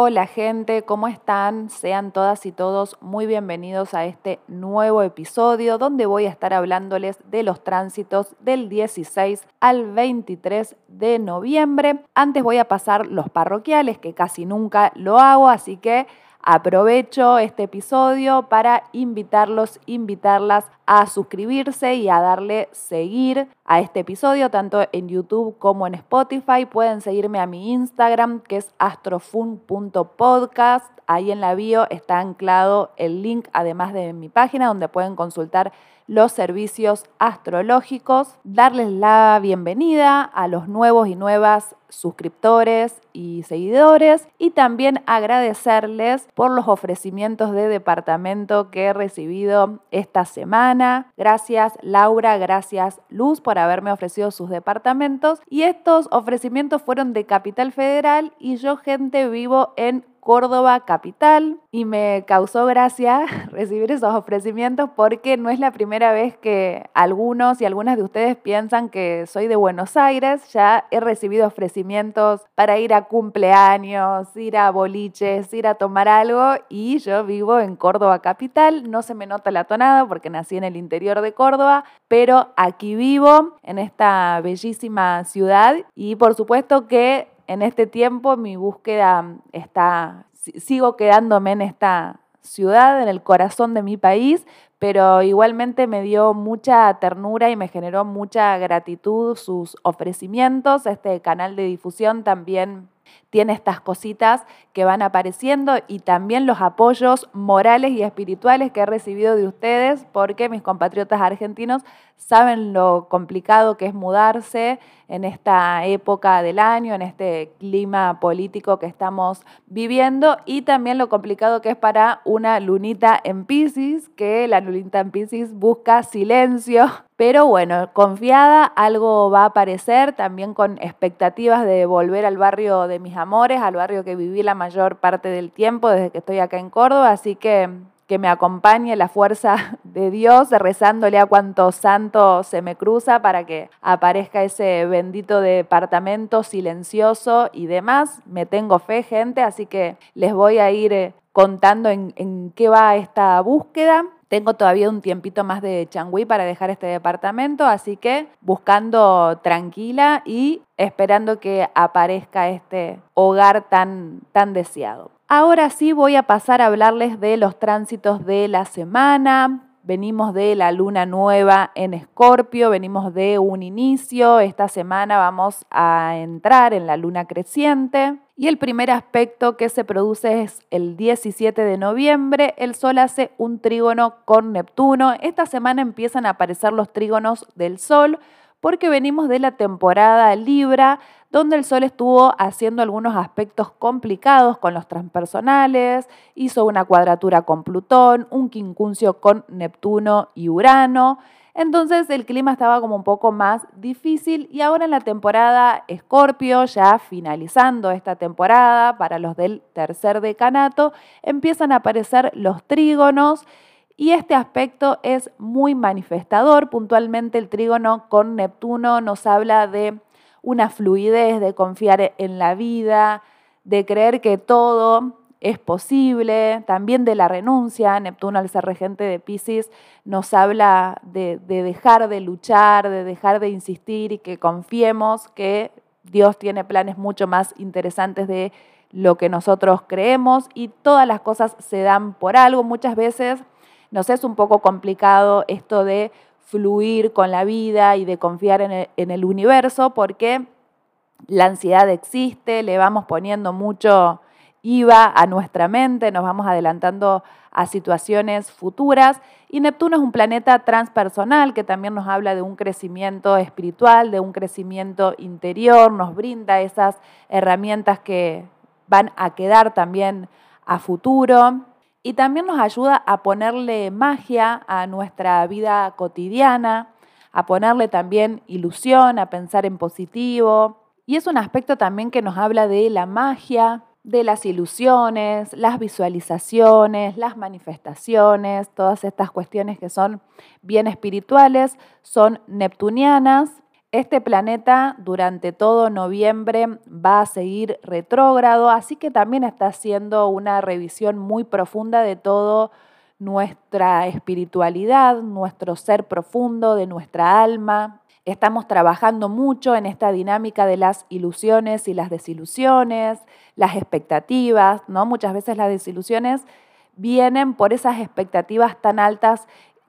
Hola gente, ¿cómo están? Sean todas y todos muy bienvenidos a este nuevo episodio donde voy a estar hablándoles de los tránsitos del 16 al 23 de noviembre. Antes voy a pasar los parroquiales, que casi nunca lo hago, así que Aprovecho este episodio para invitarlos, invitarlas a suscribirse y a darle seguir a este episodio, tanto en YouTube como en Spotify. Pueden seguirme a mi Instagram, que es astrofun.podcast. Ahí en la bio está anclado el link, además de mi página, donde pueden consultar los servicios astrológicos, darles la bienvenida a los nuevos y nuevas suscriptores y seguidores y también agradecerles por los ofrecimientos de departamento que he recibido esta semana. Gracias Laura, gracias Luz por haberme ofrecido sus departamentos y estos ofrecimientos fueron de Capital Federal y yo gente vivo en Córdoba capital y me causó gracia recibir esos ofrecimientos porque no es la primera vez que algunos y algunas de ustedes piensan que soy de Buenos Aires. Ya he recibido ofrecimientos para ir a cumpleaños, ir a boliches, ir a tomar algo y yo vivo en Córdoba capital. No se me nota la tonada porque nací en el interior de Córdoba, pero aquí vivo en esta bellísima ciudad y por supuesto que en este tiempo mi búsqueda está, sigo quedándome en esta ciudad, en el corazón de mi país, pero igualmente me dio mucha ternura y me generó mucha gratitud sus ofrecimientos. Este canal de difusión también tiene estas cositas que van apareciendo y también los apoyos morales y espirituales que he recibido de ustedes, porque mis compatriotas argentinos saben lo complicado que es mudarse en esta época del año, en este clima político que estamos viviendo. Y también lo complicado que es para una lunita en Pisces, que la lunita en Pisces busca silencio, pero bueno, confiada, algo va a aparecer, también con expectativas de volver al barrio de mis amores, al barrio que viví la mayor parte del tiempo desde que estoy acá en Córdoba, así que que me acompañe la fuerza de Dios, rezándole a cuanto santo se me cruza para que aparezca ese bendito departamento silencioso y demás. Me tengo fe, gente, así que les voy a ir eh, contando en, en qué va esta búsqueda. Tengo todavía un tiempito más de changüí para dejar este departamento, así que buscando tranquila y esperando que aparezca este hogar tan, tan deseado. Ahora sí voy a pasar a hablarles de los tránsitos de la semana. Venimos de la luna nueva en Escorpio, venimos de un inicio. Esta semana vamos a entrar en la luna creciente. Y el primer aspecto que se produce es el 17 de noviembre. El Sol hace un trígono con Neptuno. Esta semana empiezan a aparecer los trígonos del Sol porque venimos de la temporada Libra, donde el Sol estuvo haciendo algunos aspectos complicados con los transpersonales, hizo una cuadratura con Plutón, un quincuncio con Neptuno y Urano. Entonces el clima estaba como un poco más difícil y ahora en la temporada Escorpio, ya finalizando esta temporada para los del tercer decanato, empiezan a aparecer los trígonos y este aspecto es muy manifestador. Puntualmente el trígono con Neptuno nos habla de una fluidez, de confiar en la vida, de creer que todo es posible, también de la renuncia. Neptuno, al ser regente de Pisces, nos habla de, dejar de luchar, de dejar de insistir y que confiemos que Dios tiene planes mucho más interesantes de lo que nosotros creemos y todas las cosas se dan por algo. Muchas veces nos es un poco complicado esto de fluir con la vida y de confiar en el, universo porque la ansiedad existe, le vamos poniendo mucho IVA a nuestra mente, nos vamos adelantando a situaciones futuras y Neptuno es un planeta transpersonal que también nos habla de un crecimiento espiritual, de un crecimiento interior, nos brinda esas herramientas que van a quedar también a futuro y también nos ayuda a ponerle magia a nuestra vida cotidiana, a ponerle también ilusión, a pensar en positivo. Y es un aspecto también que nos habla de la magia, de las ilusiones, las visualizaciones, las manifestaciones, todas estas cuestiones que son bien espirituales, son neptunianas. Este planeta durante todo noviembre va a seguir retrógrado, así que también está haciendo una revisión muy profunda de todo nuestra espiritualidad, nuestro ser profundo, de nuestra alma. Estamos trabajando mucho en esta dinámica de las ilusiones y las desilusiones, las expectativas, ¿no? Muchas veces las desilusiones vienen por esas expectativas tan altas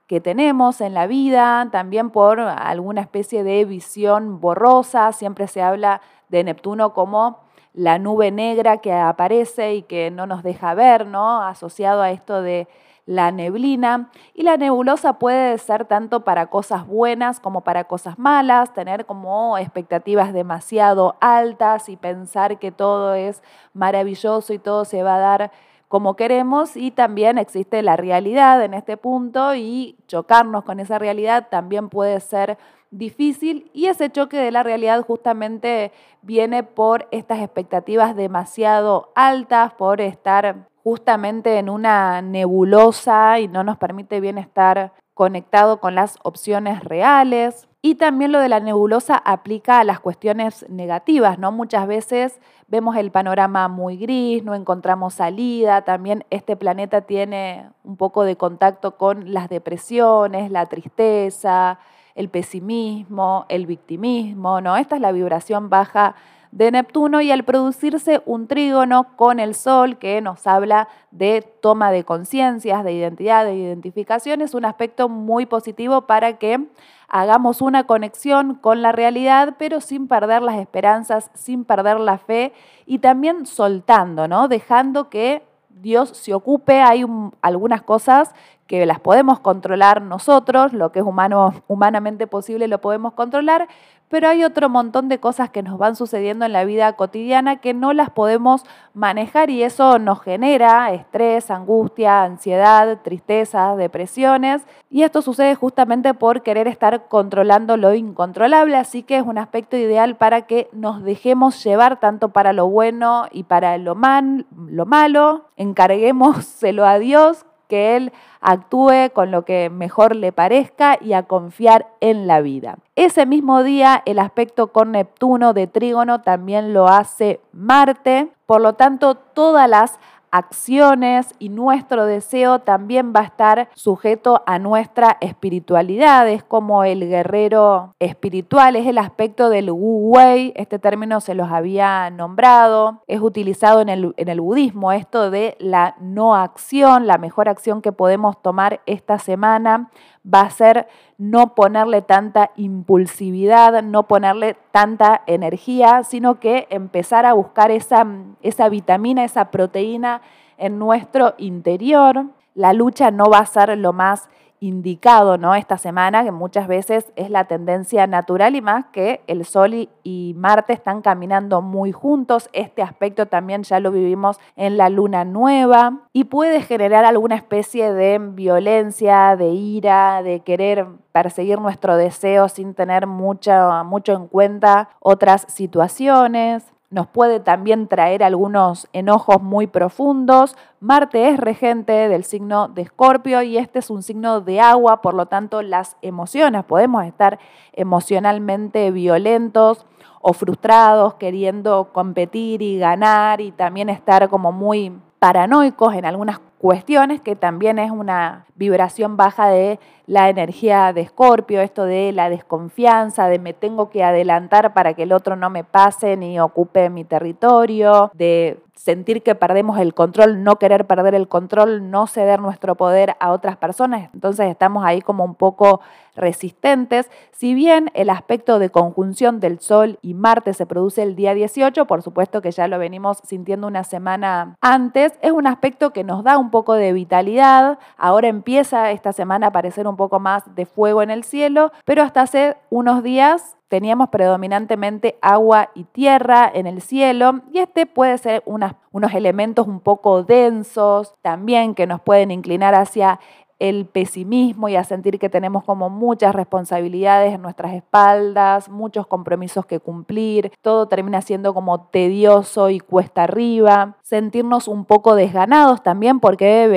que tenemos en la vida, también por alguna especie de visión borrosa. Siempre se habla de Neptuno como la nube negra que aparece y que no nos deja ver, ¿no? Asociado a esto de la neblina. Y la nebulosa puede ser tanto para cosas buenas como para cosas malas, tener como expectativas demasiado altas y pensar que todo es maravilloso y todo se va a dar como queremos y también existe la realidad en este punto y chocarnos con esa realidad también puede ser difícil y ese choque de la realidad justamente viene por estas expectativas demasiado altas, por estar justamente en una nebulosa y no nos permite bien estar conectado con las opciones reales. Y también lo de la nebulosa aplica a las cuestiones negativas, ¿no? Muchas veces vemos el panorama muy gris, no encontramos salida, también este planeta tiene un poco de contacto con las depresiones, la tristeza, el pesimismo, el victimismo, ¿no? Esta es la vibración baja de Neptuno y al producirse un trígono con el Sol que nos habla de toma de conciencias, de identidad, de identificación, es un aspecto muy positivo para que hagamos una conexión con la realidad, pero sin perder las esperanzas, sin perder la fe y también soltando, ¿no? Dejando que Dios se ocupe. Hay algunas cosas que las podemos controlar nosotros, lo que es humano, humanamente posible lo podemos controlar, pero hay otro montón de cosas que nos van sucediendo en la vida cotidiana que no las podemos manejar y eso nos genera estrés, angustia, ansiedad, tristeza, depresiones. Y esto sucede justamente por querer estar controlando lo incontrolable, así que es un aspecto ideal para que nos dejemos llevar tanto para lo bueno y para lo, mal, lo malo, encarguémoselo a Dios que Él actúe con lo que mejor le parezca y a confiar en la vida. Ese mismo día el aspecto con Neptuno de Trígono también lo hace Marte, por lo tanto todas las acciones y nuestro deseo también va a estar sujeto a nuestra espiritualidad. Es como el guerrero espiritual, es el aspecto del Wu Wei. Este término se los había nombrado. Es utilizado en el, en el budismo, esto de la no acción, la mejor acción que podemos tomar esta semana va a ser no ponerle tanta impulsividad, no ponerle tanta energía, sino que empezar a buscar esa, esa vitamina, esa proteína en nuestro interior. La lucha no va a ser lo más indicado ¿no? esta semana, que muchas veces es la tendencia natural y más que el Sol y, Marte están caminando muy juntos. Este aspecto también ya lo vivimos en la luna nueva y puede generar alguna especie de violencia, de ira, de querer perseguir nuestro deseo sin tener mucho, mucho en cuenta otras situaciones nos puede también traer algunos enojos muy profundos. Marte es regente del signo de Escorpio y este es un signo de agua, por lo tanto las emociones, podemos estar emocionalmente violentos o frustrados, queriendo competir y ganar y también estar como muy paranoicos en algunas cuestiones, que también es una vibración baja de la energía de Escorpio, esto de la desconfianza, de me tengo que adelantar para que el otro no me pase ni ocupe mi territorio, de sentir que perdemos el control, no querer perder el control, no ceder nuestro poder a otras personas. Entonces estamos ahí como un poco resistentes. Si bien el aspecto de conjunción del Sol y Marte se produce el día 18, por supuesto que ya lo venimos sintiendo una semana antes, es un aspecto que nos da un poco de vitalidad. Ahora empieza esta semana a aparecer un poco más de fuego en el cielo, pero hasta hace unos días teníamos predominantemente agua y tierra en el cielo y este puede ser unos elementos un poco densos también que nos pueden inclinar hacia el pesimismo y a sentir que tenemos como muchas responsabilidades en nuestras espaldas, muchos compromisos que cumplir, todo termina siendo como tedioso y cuesta arriba, sentirnos un poco desganados también porque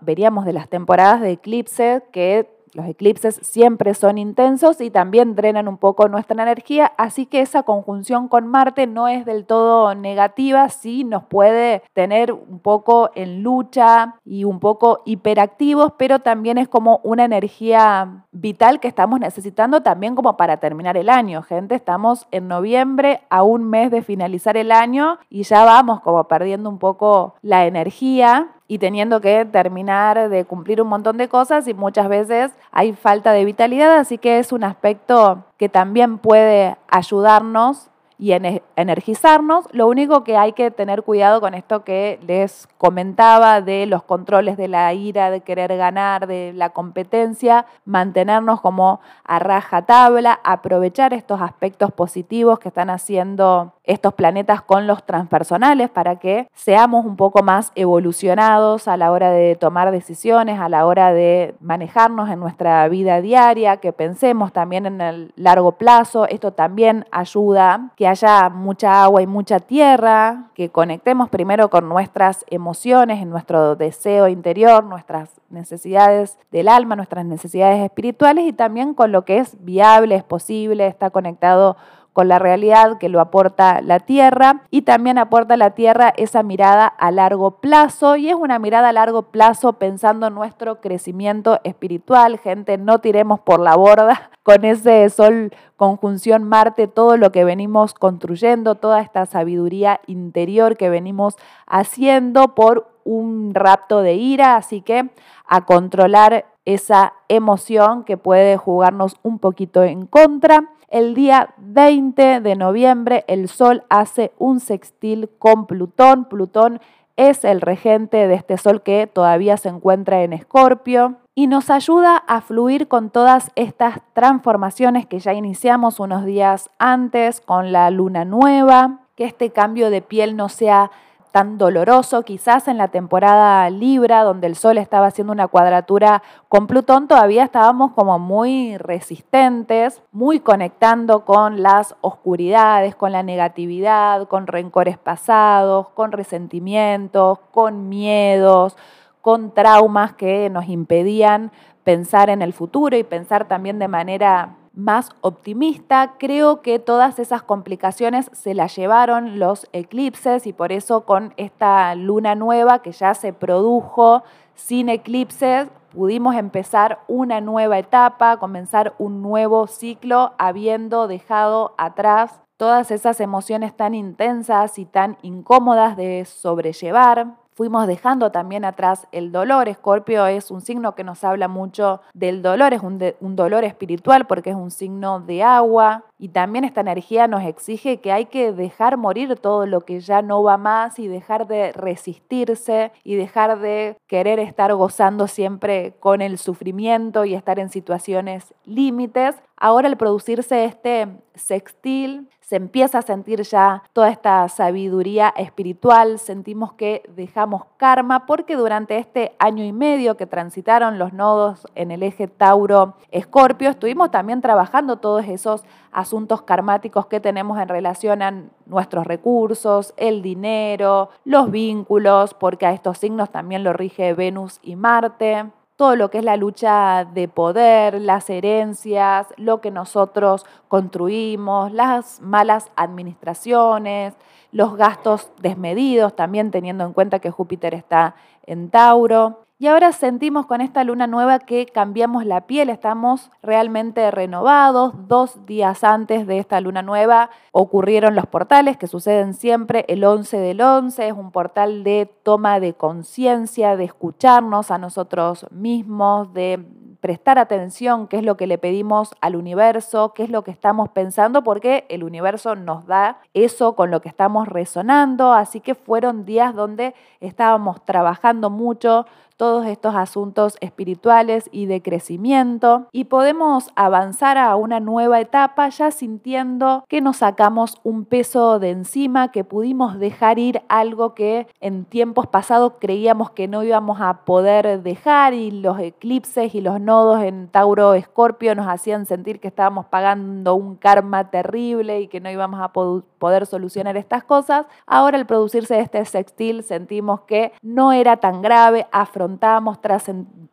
veníamos de las temporadas de eclipse que Los eclipses siempre son intensos y también drenan un poco nuestra energía, así que esa conjunción con Marte no es del todo negativa, sí nos puede tener un poco en lucha y un poco hiperactivos, pero también es como una energía vital que estamos necesitando también como para terminar el año. Gente, estamos en noviembre, a un mes de finalizar el año y ya vamos como perdiendo un poco la energía y teniendo que terminar de cumplir un montón de cosas y muchas veces hay falta de vitalidad, así que es un aspecto que también puede ayudarnos y energizarnos. Lo único que hay que tener cuidado con esto que les comentaba de los controles de la ira, de querer ganar, de la competencia, mantenernos como a raja tabla, aprovechar estos aspectos positivos que están haciendo estos planetas con los transpersonales para que seamos un poco más evolucionados a la hora de tomar decisiones, a la hora de manejarnos en nuestra vida diaria, que pensemos también en el largo plazo. Esto también ayuda haya mucha agua y mucha tierra, que conectemos primero con nuestras emociones, en nuestro deseo interior, nuestras necesidades del alma, nuestras necesidades espirituales y también con lo que es viable, es posible, está conectado con la realidad que lo aporta la Tierra y también aporta la Tierra esa mirada a largo plazo y es una mirada a largo plazo pensando en nuestro crecimiento espiritual. Gente, no tiremos por la borda con ese Sol conjunción Marte todo lo que venimos construyendo, toda esta sabiduría interior que venimos haciendo por un rapto de ira, así que a controlar esa emoción que puede jugarnos un poquito en contra. El día 20 de noviembre el Sol hace un sextil con Plutón. Plutón es el regente de este Sol que todavía se encuentra en Escorpio y nos ayuda a fluir con todas estas transformaciones que ya iniciamos unos días antes con la luna nueva, que este cambio de piel no sea tan doloroso. Quizás en la temporada Libra, donde el Sol estaba haciendo una cuadratura con Plutón, todavía estábamos como muy resistentes, muy conectando con las oscuridades, con la negatividad, con rencores pasados, con resentimientos, con miedos, con traumas que nos impedían pensar en el futuro y pensar también de manera más optimista. Creo que todas esas complicaciones se las llevaron los eclipses y por eso con esta luna nueva que ya se produjo sin eclipses, pudimos empezar una nueva etapa, comenzar un nuevo ciclo, habiendo dejado atrás todas esas emociones tan intensas y tan incómodas de sobrellevar. Fuimos dejando también atrás el dolor. Escorpio es un signo que nos habla mucho del dolor, es un, un, dolor espiritual porque es un signo de agua. Y también esta energía nos exige que hay que dejar morir todo lo que ya no va más y dejar de resistirse y dejar de querer estar gozando siempre con el sufrimiento y estar en situaciones límites. Ahora al producirse este sextil, se empieza a sentir ya toda esta sabiduría espiritual, sentimos que dejamos karma porque durante este año y medio que transitaron los nodos en el eje Tauro-Escorpio, estuvimos también trabajando todos esos asuntos karmáticos que tenemos en relación a nuestros recursos, el dinero, los vínculos, porque a estos signos también lo rige Venus y Marte todo lo que es la lucha de poder, las herencias, lo que nosotros construimos, las malas administraciones, los gastos desmedidos, también teniendo en cuenta que Júpiter está en Tauro. Y ahora sentimos con esta luna nueva que cambiamos la piel, estamos realmente renovados. Dos días antes de esta luna nueva ocurrieron los portales que suceden siempre. El 11 del 11 es un portal de toma de conciencia, de escucharnos a nosotros mismos, de prestar atención, qué es lo que le pedimos al universo, qué es lo que estamos pensando, porque el universo nos da eso con lo que estamos resonando. Así que fueron días donde estábamos trabajando mucho todos estos asuntos espirituales y de crecimiento y podemos avanzar a una nueva etapa ya sintiendo que nos sacamos un peso de encima, que pudimos dejar ir algo que en tiempos pasados creíamos que no íbamos a poder dejar y los eclipses y los nodos en Tauro Escorpio nos hacían sentir que estábamos pagando un karma terrible y que no íbamos a poder poder solucionar estas cosas. Ahora al producirse este sextil sentimos que no era tan grave, afrontamos,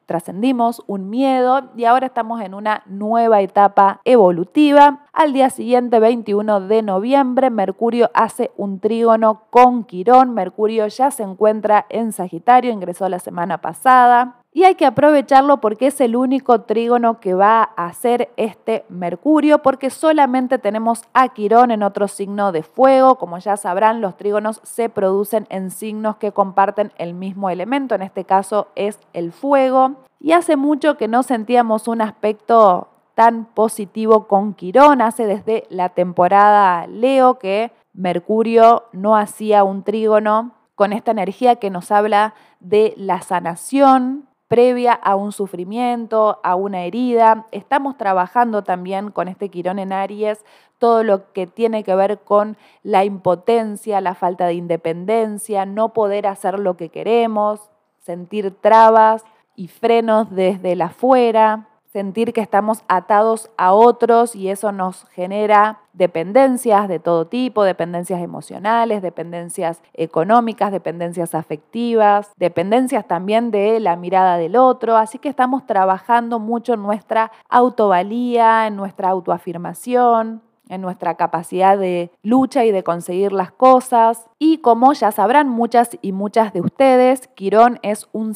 trascendimos un miedo y ahora estamos en una nueva etapa evolutiva. Al día siguiente, 21 de noviembre, Mercurio hace un trígono con Quirón. Mercurio ya se encuentra en Sagitario, ingresó la semana pasada. Y hay que aprovecharlo porque es el único trígono que va a hacer este Mercurio, porque solamente tenemos a Quirón en otro signo de fuego. Como ya sabrán, los trígonos se producen en signos que comparten el mismo elemento, en este caso es el fuego. Y hace mucho que no sentíamos un aspecto tan positivo con Quirón, hace desde la temporada Leo que Mercurio no hacía un trígono con esta energía que nos habla de la sanación, previa a un sufrimiento, a una herida. Estamos trabajando también con este Quirón en Aries todo lo que tiene que ver con la impotencia, la falta de independencia, no poder hacer lo que queremos, sentir trabas y frenos desde la afuera sentir que estamos atados a otros y eso nos genera dependencias de todo tipo, dependencias emocionales, dependencias económicas, dependencias afectivas, dependencias también de la mirada del otro. Así que estamos trabajando mucho en nuestra autovalía, en nuestra autoafirmación, en nuestra capacidad de lucha y de conseguir las cosas. Y como ya sabrán muchas y muchas de ustedes, Quirón es un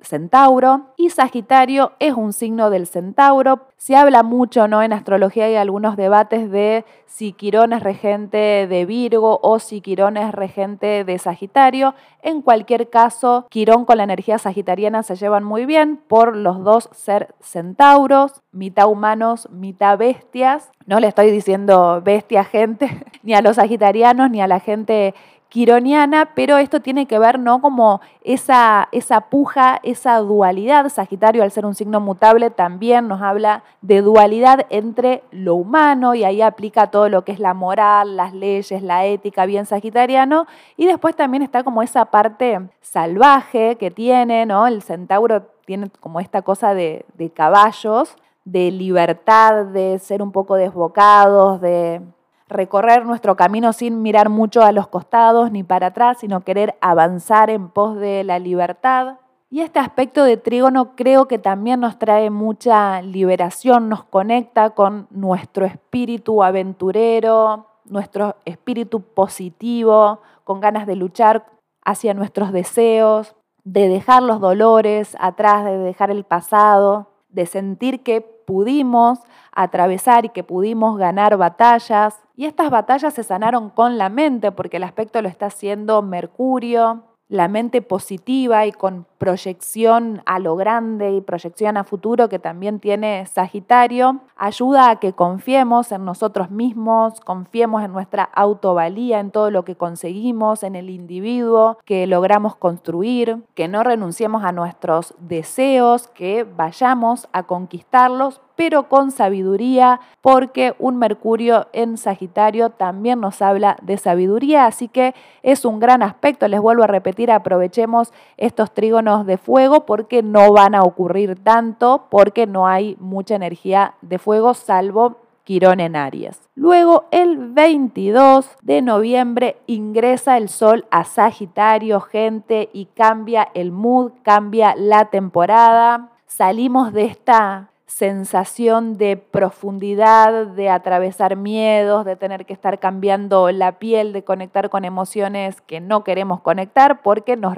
centauro y Sagitario es un signo del centauro. Se habla mucho ¿no? en astrología hay algunos debates de si Quirón es regente de Virgo o si Quirón es regente de Sagitario. En cualquier caso, Quirón con la energía sagitariana se llevan muy bien por los dos ser centauros, mitad humanos, mitad bestias. No le estoy diciendo bestia gente, ni a los sagitarianos, ni a la gente quironiana, pero esto tiene que ver, ¿no? Como esa, esa puja, esa dualidad. Sagitario, al ser un signo mutable, también nos habla de dualidad entre lo humano y ahí aplica todo lo que es la moral, las leyes, la ética, bien sagitariano. Y después también está como esa parte salvaje que tiene, ¿no? El centauro tiene como esta cosa de, de caballos, de libertad, de ser un poco desbocados, de recorrer nuestro camino sin mirar mucho a los costados ni para atrás, sino querer avanzar en pos de la libertad. Y este aspecto de trígono creo que también nos trae mucha liberación, nos conecta con nuestro espíritu aventurero, nuestro espíritu positivo, con ganas de luchar hacia nuestros deseos, de dejar los dolores atrás, de dejar el pasado, de sentir que pudimos atravesar y que pudimos ganar batallas. Y estas batallas se sanaron con la mente, porque el aspecto lo está haciendo Mercurio, la mente positiva y con proyección a lo grande y proyección a futuro que también tiene Sagitario, ayuda a que confiemos en nosotros mismos, confiemos en nuestra autovalía, en todo lo que conseguimos, en el individuo que logramos construir, que no renunciemos a nuestros deseos, que vayamos a conquistarlos pero con sabiduría, porque un Mercurio en Sagitario también nos habla de sabiduría, así que es un gran aspecto, les vuelvo a repetir, aprovechemos estos trígonos de fuego porque no van a ocurrir tanto, porque no hay mucha energía de fuego, salvo Quirón en Aries. Luego, el 22 de noviembre, ingresa el Sol a Sagitario, gente, y cambia el mood, cambia la temporada. Salimos de esta sensación de profundidad, de atravesar miedos, de tener que estar cambiando la piel, de conectar con emociones que no queremos conectar porque nos,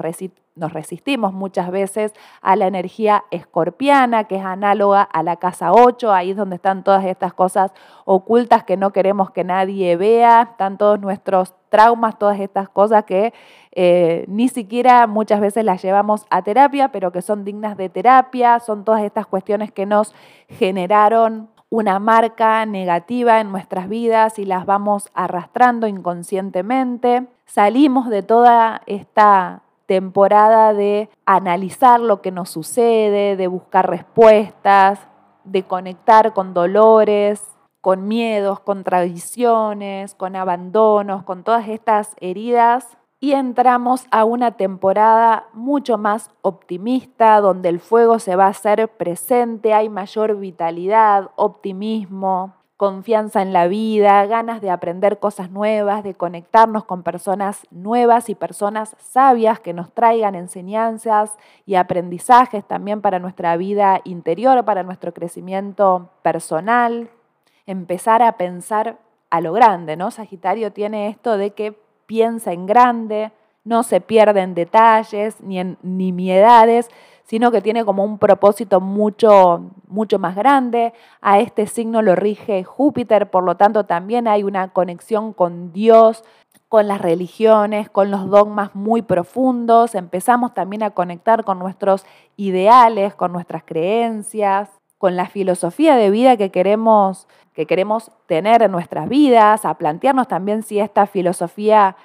nos resistimos muchas veces a la energía escorpiana, que es análoga a la casa 8, ahí es donde están todas estas cosas ocultas que no queremos que nadie vea, están todos nuestros traumas, todas estas cosas que eh, ni siquiera muchas veces las llevamos a terapia, pero que son dignas de terapia, son todas estas cuestiones que nos generaron una marca negativa en nuestras vidas y las vamos arrastrando inconscientemente. Salimos de toda esta temporada de analizar lo que nos sucede, de buscar respuestas, de conectar con dolores, con miedos, con tradiciones, con abandonos, con todas estas heridas. Y entramos a una temporada mucho más optimista, donde el fuego se va a hacer presente, hay mayor vitalidad, optimismo, confianza en la vida, ganas de aprender cosas nuevas, de conectarnos con personas nuevas y personas sabias que nos traigan enseñanzas y aprendizajes también para nuestra vida interior, para nuestro crecimiento personal. Empezar a pensar a lo grande, ¿no? Sagitario tiene esto de que piensa en grande, no se pierde en detalles ni en nimiedades, sino que tiene como un propósito mucho, mucho más grande. A este signo lo rige Júpiter, por lo tanto también hay una conexión con Dios, con las religiones, con los dogmas muy profundos. Empezamos también a conectar con nuestros ideales, con nuestras creencias, con la filosofía de vida que queremos, que queremos tener en nuestras vidas, a plantearnos también si esta filosofía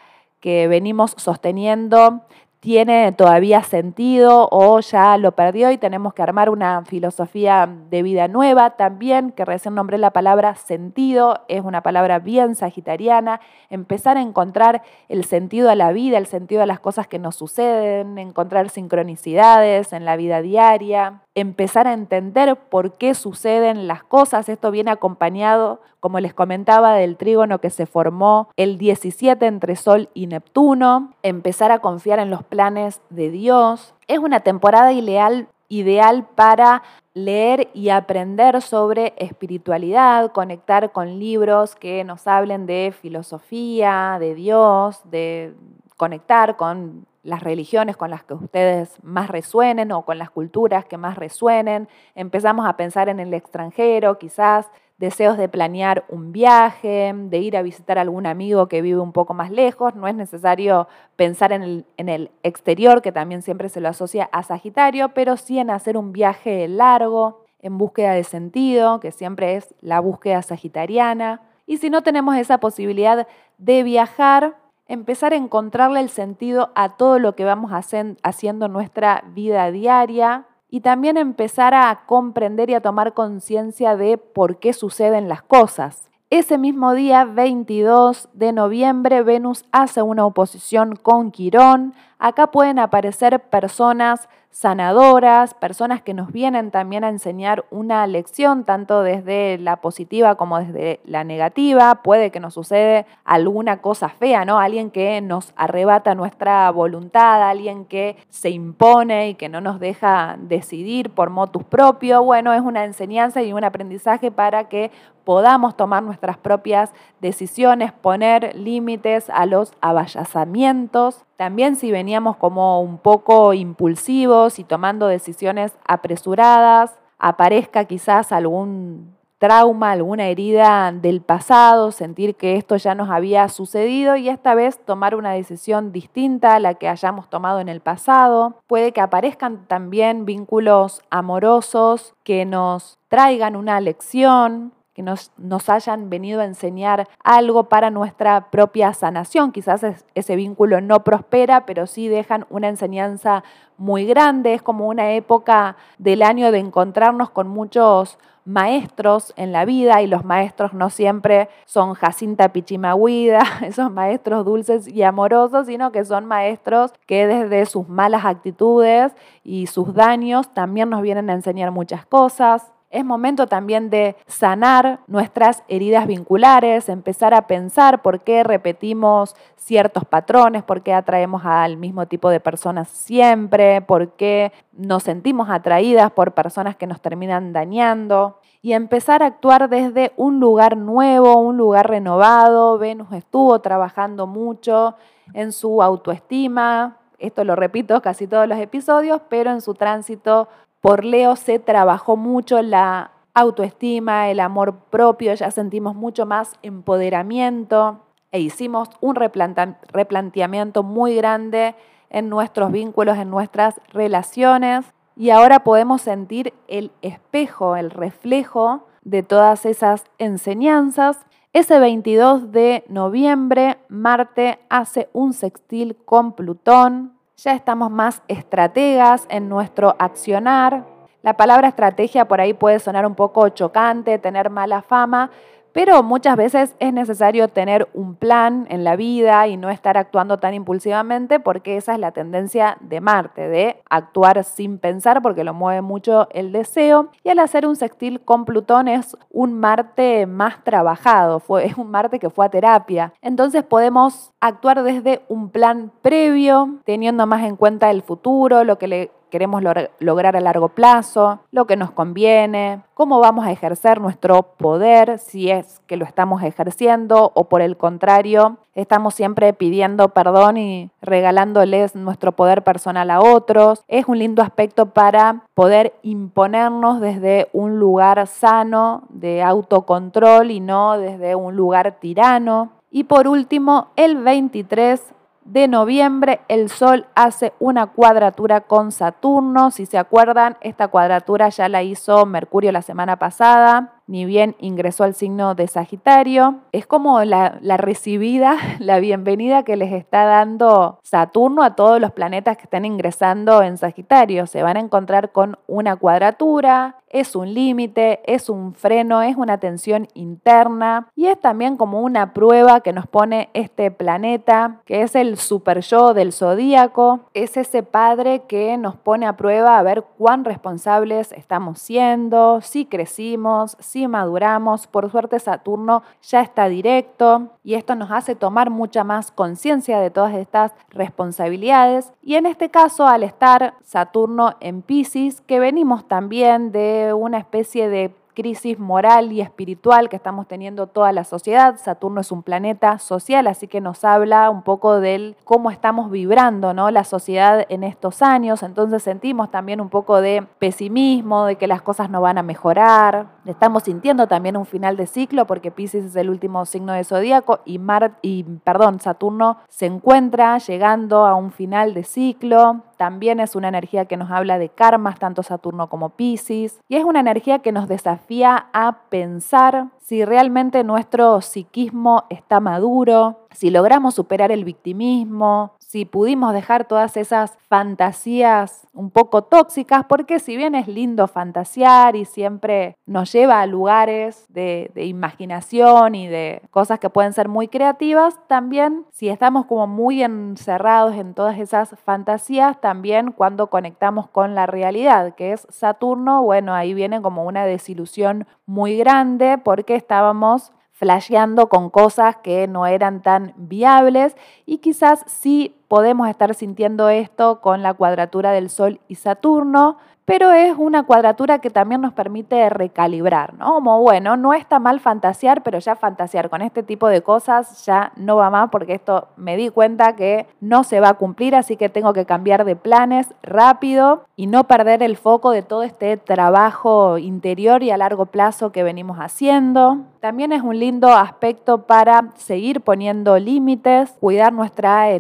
que venimos sosteniendo tiene todavía sentido o ya lo perdió y tenemos que armar una filosofía de vida nueva también, que recién nombré la palabra sentido, es una palabra bien sagitariana, empezar a encontrar el sentido a la vida, el sentido a las cosas que nos suceden, encontrar sincronicidades en la vida diaria, empezar a entender por qué suceden las cosas. Esto viene acompañado, como les comentaba, del trígono que se formó el 17 entre Sol y Neptuno, empezar a confiar en los planes de Dios. Es una temporada ideal, ideal para leer y aprender sobre espiritualidad, conectar con libros que nos hablen de filosofía, de Dios, de conectar con las religiones con las que ustedes más resuenen o con las culturas que más resuenen. Empezamos a pensar en el extranjero, quizás deseos de planear un viaje, de ir a visitar a algún amigo que vive un poco más lejos. No es necesario pensar en el, exterior, que también siempre se lo asocia a Sagitario, pero sí en hacer un viaje largo, en búsqueda de sentido, que siempre es la búsqueda sagitariana. Y si no tenemos esa posibilidad de viajar, empezar a encontrarle el sentido a todo lo que vamos haciendo en nuestra vida diaria y también empezar a comprender y a tomar conciencia de por qué suceden las cosas. Ese mismo día, 22 de noviembre, Venus hace una oposición con Quirón. Acá pueden aparecer personas sanadoras, personas que nos vienen también a enseñar una lección, tanto desde la positiva como desde la negativa. Puede que nos sucede alguna cosa fea, ¿no? Alguien que nos arrebata nuestra voluntad, alguien que se impone y que no nos deja decidir por motus propio. Bueno, es una enseñanza y un aprendizaje para que podamos tomar nuestras propias decisiones, poner límites a los avallazamientos. También si veníamos como un poco impulsivos y tomando decisiones apresuradas, aparezca quizás algún trauma, alguna herida del pasado, sentir que esto ya nos había sucedido y esta vez tomar una decisión distinta a la que hayamos tomado en el pasado. Puede que aparezcan también vínculos amorosos que nos traigan una lección, que nos, hayan venido a enseñar algo para nuestra propia sanación. Quizás ese vínculo no prospera, pero sí dejan una enseñanza muy grande. Es como una época del año de encontrarnos con muchos maestros en la vida y los maestros no siempre son Jacinta Pichimahuida, esos maestros dulces y amorosos, sino que son maestros que desde sus malas actitudes y sus daños también nos vienen a enseñar muchas cosas. Es momento también de sanar nuestras heridas vinculares, empezar a pensar por qué repetimos ciertos patrones, por qué atraemos al mismo tipo de personas siempre, por qué nos sentimos atraídas por personas que nos terminan dañando y empezar a actuar desde un lugar nuevo, un lugar renovado. Venus estuvo trabajando mucho en su autoestima, esto lo repito casi todos los episodios, pero en su tránsito por Leo se trabajó mucho la autoestima, el amor propio, ya sentimos mucho más empoderamiento e hicimos un replanteamiento muy grande en nuestros vínculos, en nuestras relaciones y ahora podemos sentir el espejo, el reflejo de todas esas enseñanzas. Ese 22 de noviembre, Marte hace un sextil con Plutón, ya estamos más estrategas en nuestro accionar. La palabra estrategia por ahí puede sonar un poco chocante, tener mala fama, pero muchas veces es necesario tener un plan en la vida y no estar actuando tan impulsivamente porque esa es la tendencia de Marte, de actuar sin pensar porque lo mueve mucho el deseo y al hacer un sextil con Plutón es un Marte más trabajado, fue, es un Marte que fue a terapia. Entonces podemos actuar desde un plan previo, teniendo más en cuenta el futuro, lo que le queremos lograr a largo plazo, lo que nos conviene, cómo vamos a ejercer nuestro poder, si es que lo estamos ejerciendo o por el contrario, estamos siempre pidiendo perdón y regalándoles nuestro poder personal a otros. Es un lindo aspecto para poder imponernos desde un lugar sano de autocontrol y no desde un lugar tirano. Y por último, el 23 de noviembre el Sol hace una cuadratura con Saturno. Si se acuerdan, esta cuadratura ya la hizo Mercurio la semana pasada ni bien ingresó al signo de Sagitario. Es como la, recibida, la bienvenida que les está dando Saturno a todos los planetas que están ingresando en Sagitario. Se van a encontrar con una cuadratura, es un límite, es un freno, es una tensión interna y es también como una prueba que nos pone este planeta, que es el super yo del zodíaco, es ese padre que nos pone a prueba a ver cuán responsables estamos siendo, si crecimos, si maduramos. Por suerte Saturno ya está directo y esto nos hace tomar mucha más conciencia de todas estas responsabilidades. Y en este caso, al estar Saturno en Pisces, que venimos también de una especie de crisis moral y espiritual que estamos teniendo toda la sociedad. Saturno es un planeta social, así que nos habla un poco del cómo estamos vibrando, ¿no? La sociedad en estos años. Entonces sentimos también un poco de pesimismo, de que las cosas no van a mejorar. Estamos sintiendo también un final de ciclo porque Pisces es el último signo de zodíaco y Mar y perdón, Saturno se encuentra llegando a un final de ciclo. También es una energía que nos habla de karmas, tanto Saturno como Pisces. Y es una energía que nos desafía a pensar si realmente nuestro psiquismo está maduro, si logramos superar el victimismo, si pudimos dejar todas esas fantasías un poco tóxicas, porque si bien es lindo fantasear y siempre nos lleva a lugares de, imaginación y de cosas que pueden ser muy creativas, también si estamos como muy encerrados en todas esas fantasías, también cuando conectamos con la realidad, que es Saturno, bueno, ahí viene como una desilusión muy grande porque estábamos flasheando con cosas que no eran tan viables y quizás sí podemos estar sintiendo esto con la cuadratura del Sol y Saturno, pero es una cuadratura que también nos permite recalibrar, ¿no? Como, bueno, no está mal fantasear, pero ya fantasear con este tipo de cosas ya no va más porque esto me di cuenta que no se va a cumplir, así que tengo que cambiar de planes rápido y no perder el foco de todo este trabajo interior y a largo plazo que venimos haciendo. También es un lindo aspecto para seguir poniendo límites, cuidar nuestra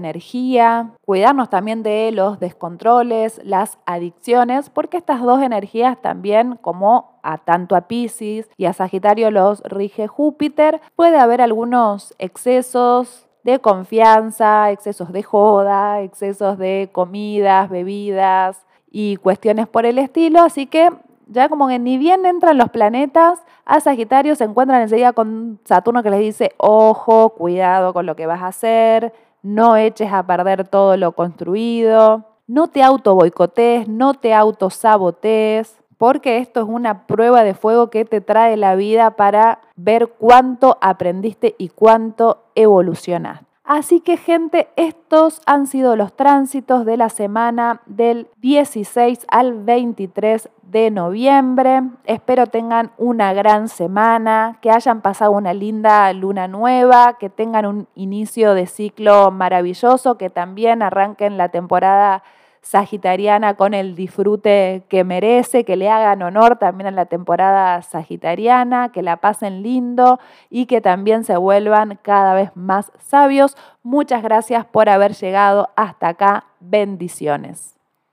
cuidarnos también de los descontroles, las adicciones, porque estas dos energías también, como a tanto a Pisces y a Sagitario los rige Júpiter, puede haber algunos excesos de confianza, excesos de joda, excesos de comidas, bebidas y cuestiones por el estilo, así que ya como que ni bien entran los planetas, a Sagitario se encuentran enseguida con Saturno que les dice, ojo, cuidado con lo que vas a hacer, no eches a perder todo lo construido, no te auto boicotees, no te auto sabotees, porque esto es una prueba de fuego que te trae la vida para ver cuánto aprendiste y cuánto evolucionaste. Así que gente, estos han sido los tránsitos de la semana del 16 al 23 de noviembre. Espero tengan una gran semana, que hayan pasado una linda luna nueva, que tengan un inicio de ciclo maravilloso, que también arranquen la temporada sagitariana con el disfrute que merece, que le hagan honor también a la temporada sagitariana, que la pasen lindo y que también se vuelvan cada vez más sabios. Muchas gracias por haber llegado hasta acá. Bendiciones.